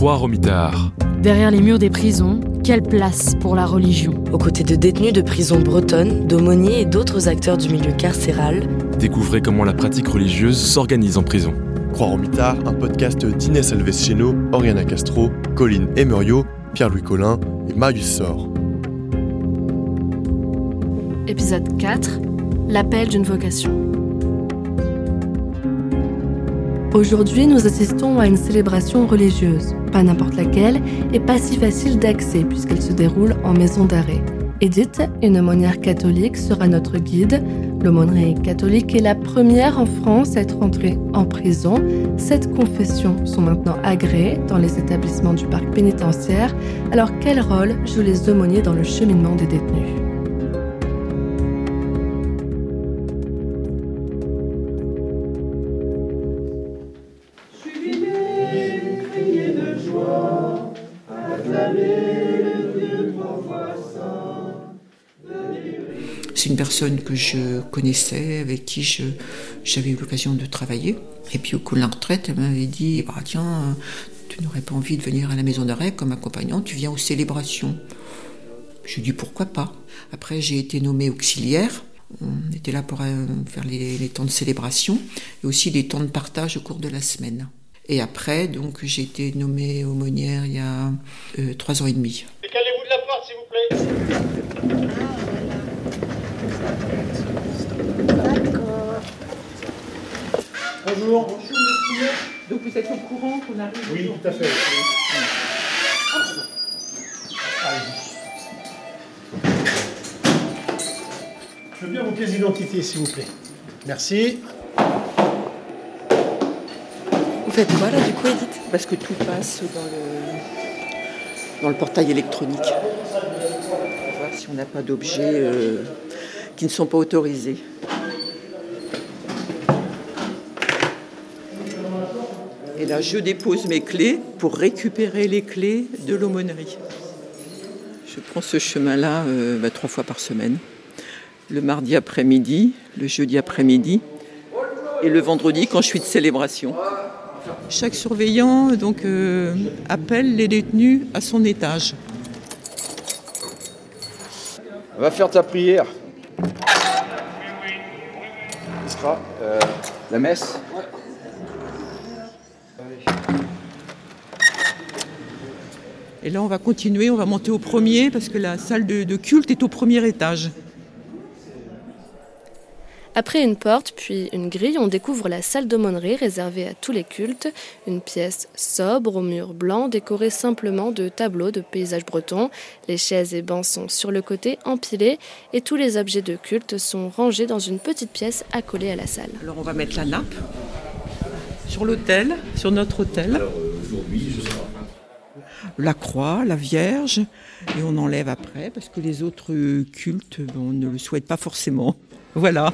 Croix-Romitard. Derrière les murs des prisons, quelle place pour la religion? Aux côtés de détenus de prisons bretonnes, d'aumôniers et d'autres acteurs du milieu carcéral, Découvrez comment la pratique religieuse s'organise en prison. Croix-en-Mitard, un podcast d'Inès Alves-Cheno, Oriana Castro, Colline Emerio, Pierre-Louis Collin et Marius Sor. Épisode 4 L'appel d'une vocation. Aujourd'hui, nous assistons à une célébration religieuse, pas n'importe laquelle, et pas si facile d'accès puisqu'elle se déroule en maison d'arrêt. Edith, une aumônière catholique, sera notre guide. L'aumônerie catholique est la première en France à être entrée en prison. Sept confessions sont maintenant agréées dans les établissements du parc pénitentiaire. Alors quel rôle jouent les aumôniers dans le cheminement des détenus? C'est une personne que je connaissais, avec qui j'avais eu l'occasion de travailler. Et puis au coup de la retraite, elle m'avait dit bah, Tiens, tu n'aurais pas envie de venir à la maison d'arrêt comme accompagnant, tu viens aux célébrations. Je lui ai dit Pourquoi pas? Après, j'ai été nommée auxiliaire. On était là pour euh, faire les, les temps de célébration et aussi les temps de partage au cours de la semaine. Et après, donc, j'ai été nommée aumônière il y a euh, trois ans et demi. Décalez-vous de la porte, s'il vous plaît. Bonjour. Bonjour, monsieur. Donc vous êtes au courant qu'on arrive Oui, tout à fait. Je veux bien vos pièces d'identité, s'il vous plaît. Merci. Vous faites quoi là du coup Edith? Parce que tout passe dans le, dans le portail électronique. On va voir si on n'a pas d'objets euh, qui ne sont pas autorisés. Et là, je dépose mes clés pour récupérer les clés de l'aumônerie. Je prends ce chemin-là euh, bah, trois fois par semaine. Le mardi après-midi, le jeudi après-midi et le vendredi quand je suis de célébration. Chaque surveillant donc, euh, appelle les détenus à son étage. Va faire ta prière. Euh, la messe. Et là, on va continuer, on va monter au premier parce que la salle de culte est au premier étage. Après une porte, puis une grille, on découvre la salle d'aumônerie réservée à tous les cultes, une pièce sobre aux murs blancs décorée simplement de tableaux de paysages bretons. Les chaises et bancs sont sur le côté empilés et tous les objets de culte sont rangés dans une petite pièce accolée à la salle. Alors, on va mettre la nappe sur l'autel, sur notre autel. La croix, la Vierge, et on enlève après parce que les autres cultes, bon, on ne le souhaite pas forcément. Voilà.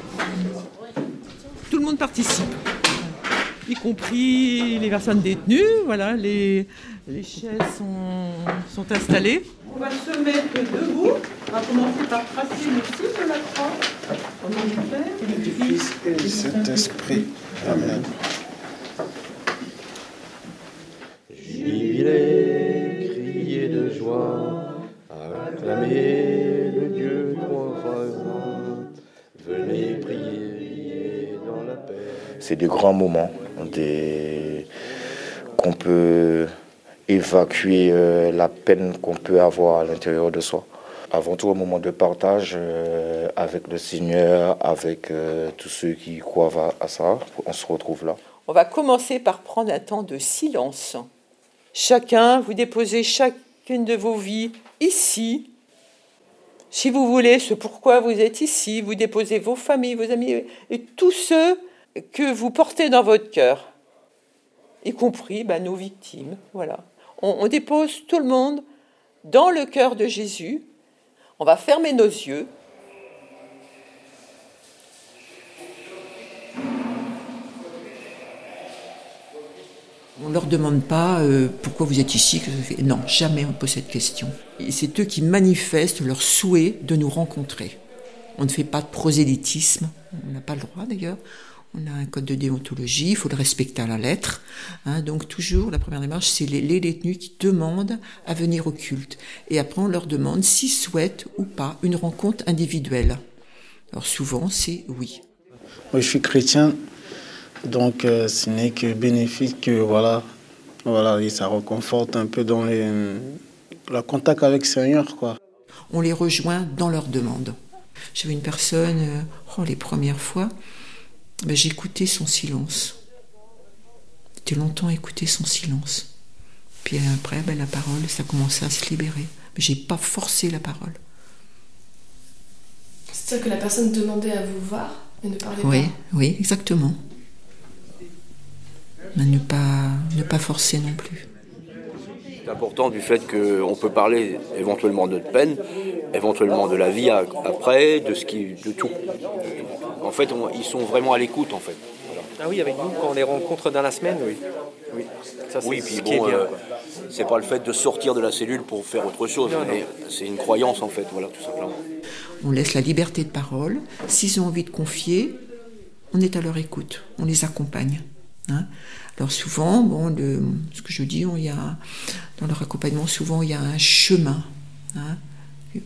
Tout le monde participe, y compris les personnes détenues. Voilà, les, les chaises sont, sont installées. On va se mettre debout. On va commencer par tracer le signe de la croix. Comment on fait? Du Fils et du Saint-Esprit. Amen. Jubilé, criez de joie, acclamez le Dieu trois C'est des grands moments des... qu'on peut évacuer euh, la peine qu'on peut avoir à l'intérieur de soi. Avant tout, un moment de partage euh, avec le Seigneur, avec euh, tous ceux qui croient à ça. On se retrouve là. On va commencer par prendre un temps de silence. Chacun, vous déposez chacune de vos vies ici. Si vous voulez, ce pourquoi vous êtes ici, vous déposez vos familles, vos amis et tous ceux que vous portez dans votre cœur, y compris ben, nos victimes. Voilà. On, dépose tout le monde dans le cœur de Jésus. On va fermer nos yeux. On ne leur demande pas euh, pourquoi vous êtes ici. Non, jamais on pose cette question. C'est eux qui manifestent leur souhait de nous rencontrer. On ne fait pas de prosélytisme, on n'a pas le droit d'ailleurs. On a un code de déontologie, il faut le respecter à la lettre. Hein. donc toujours, la première démarche, c'est les, détenus qui demandent à venir au culte. Et après, on leur demande s'ils souhaitent ou pas une rencontre individuelle. Alors souvent, c'est oui. Moi, je suis chrétien, donc euh, ce n'est que bénéfique que voilà, voilà, et ça reconforte un peu dans les, le contact avec le Seigneur, quoi. On les rejoint dans leurs demandes. J'avais une personne, euh, oh, les premières fois, ben, j'écoutais son silence. J'ai longtemps écouté son silence. Puis après, ben, la parole, ça commençait à se libérer. Mais j'ai pas forcé la parole. C'est-à-dire que la personne demandait à vous voir et ne parlait oui, pas Oui, exactement. Mais ne pas, ne pas forcer non plus. C'est important du fait qu'on peut parler éventuellement de notre peine, éventuellement de la vie après, de ce qui, de tout. En fait, ils sont vraiment à l'écoute en fait. Ah oui, avec nous, quand on les rencontre dans la semaine, oui. Oui, ça, oui puis bon, euh, c'est pas le fait de sortir de la cellule pour faire autre chose, mais c'est une croyance en fait, voilà, tout simplement. On laisse la liberté de parole. S'ils ont envie de confier, on est à leur écoute, on les accompagne. Hein. Alors souvent, bon, ce que je dis, il y a, dans leur accompagnement, souvent il y a un chemin. Hein. Un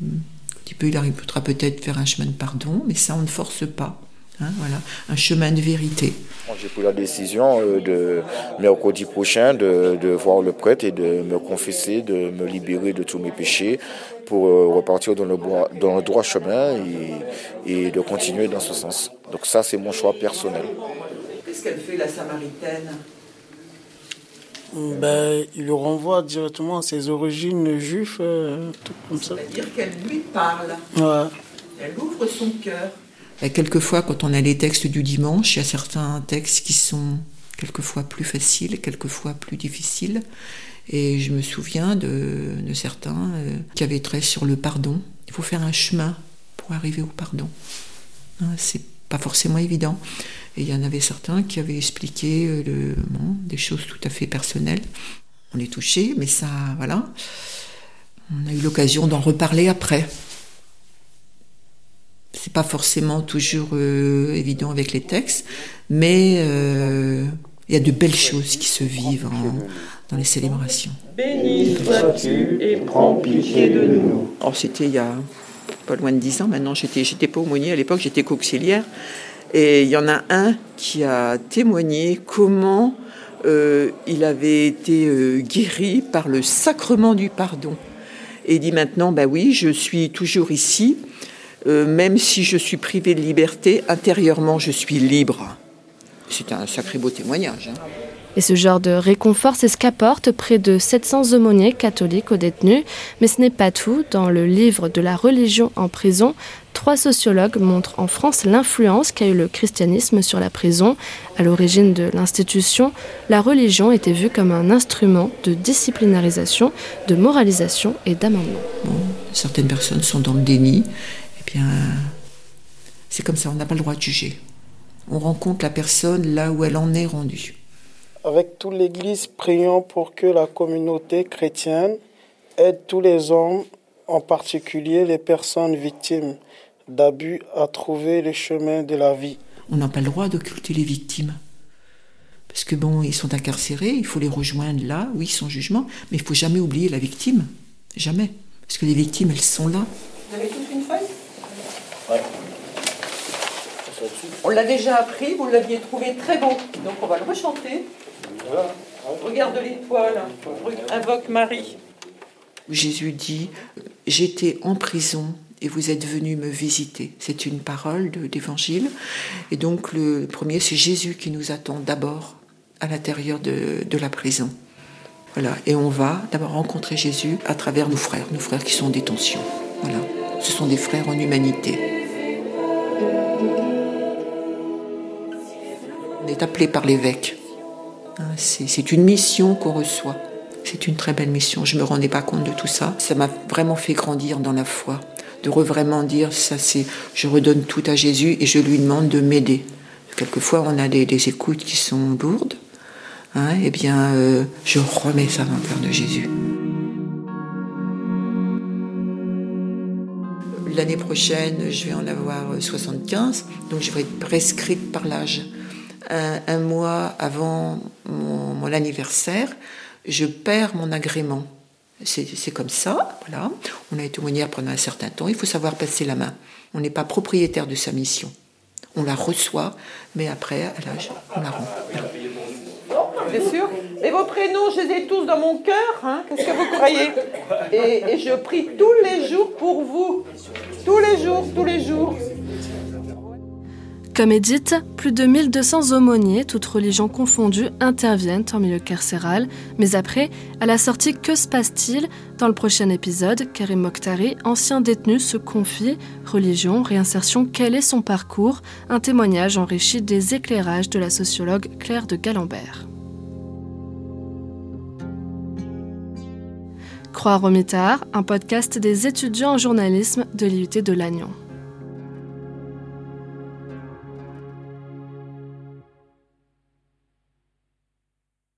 petit peu, il arrivera peut-être faire un chemin de pardon, mais ça on ne force pas. Hein, voilà, un chemin de vérité. J'ai pris la décision euh, de mercredi prochain de, de, voir le prêtre et de me confesser, de me libérer de tous mes péchés pour euh, repartir dans le, dans le droit chemin et, et de continuer dans ce sens. Donc ça, c'est mon choix personnel. Qu'est-ce qu'elle fait, la Samaritaine? Ben, il le renvoie directement à ses origines juives, euh, tout comme ça. C'est-à-dire qu'elle lui parle. Ouais. Elle ouvre son cœur. Quelquefois, quand on a les textes du dimanche, il y a certains textes qui sont quelquefois plus faciles, quelquefois plus difficiles. Et je me souviens de, certains euh, qui avaient trait sur le pardon. Il faut faire un chemin pour arriver au pardon. Hein, c'est pas forcément évident. Et il y en avait certains qui avaient expliqué euh, des choses tout à fait personnelles. On est touché, mais ça, voilà. On a eu l'occasion d'en reparler après. C'est pas forcément toujours euh, évident avec les textes, mais euh, il y a de belles choses qui se vivent dans les célébrations. Béni sois-tu et prends pitié de nous. Oh, c'était il y a pas loin de dix ans maintenant. J'étais, j'étais pas aumônier à l'époque, j'étais qu'auxiliaire. Et il y en a un qui a témoigné comment euh, il avait été euh, guéri par le sacrement du pardon. Et il dit maintenant, bah oui, je suis toujours ici, euh, même si je suis privé de liberté, intérieurement je suis libre. C'est un sacré beau témoignage. Hein. Et ce genre de réconfort, c'est ce qu'apporte près de 700 aumôniers catholiques aux détenus. Mais ce n'est pas tout. Dans le livre de la religion en prison, trois sociologues montrent en France l'influence qu'a eu le christianisme sur la prison. À l'origine de l'institution, la religion était vue comme un instrument de disciplinarisation, de moralisation et d'amendement. certaines personnes sont dans le déni. Bien, c'est comme ça, on n'a pas le droit de juger. On rencontre la personne là où elle en est rendue. Avec toute l'Église, prions pour que la communauté chrétienne aide tous les hommes, en particulier les personnes victimes d'abus, à trouver le chemin de la vie. On n'a pas le droit d'occulter les victimes. Parce que bon, ils sont incarcérés, il faut les rejoindre là, oui, sans jugement, mais il faut jamais oublier la victime. Jamais. Parce que les victimes, elles sont là. Vous avez toute une feuille Oui. On l'a déjà appris, vous l'aviez trouvé très bon. Donc on va le rechanter. Regarde l'étoile, invoque Marie. Jésus dit, j'étais en prison et vous êtes venu me visiter. C'est une parole d'évangile. Et donc le premier, c'est Jésus qui nous attend d'abord à l'intérieur de, de, la prison. Voilà. Et on va d'abord rencontrer Jésus à travers nos frères, nos frères qui sont en détention. Voilà. Ce sont des frères en humanité. Appelé par l'évêque Hein, c'est une mission qu'on reçoit. C'est une très belle mission. Je me rendais pas compte de tout ça. Ça m'a vraiment fait grandir dans la foi, de vraiment dire ça, c'est, je redonne tout à Jésus et je lui demande de m'aider. Quelquefois, on a des, écoutes qui sont lourdes. Hein, eh bien, euh, je remets ça dans le cœur de Jésus. L'année prochaine, je vais en avoir 75, donc je vais être prescrite par l'âge. Un, mois avant mon, anniversaire, je perds mon agrément. C'est comme ça, voilà. On a été aumônière pendant un certain temps, il faut savoir passer la main. On n'est pas propriétaire de sa mission. On la reçoit, mais après, on la rend. Bien sûr. Vos prénoms, je les ai tous dans mon cœur. Hein Qu'est-ce que vous croyez? Et je prie tous les jours pour vous. Tous les jours, tous les jours. Comme Edith, plus de 1200 aumôniers, toutes religions confondues, interviennent en milieu carcéral. Mais après, à la sortie, que se passe-t-il? Dans le prochain épisode, Karim Mokhtari, ancien détenu, se confie. Religion, réinsertion, quel est son parcours? Un témoignage enrichi des éclairages de la sociologue Claire de Galambert. Croix Romitard, un podcast des étudiants en journalisme de l'IUT de Lannion.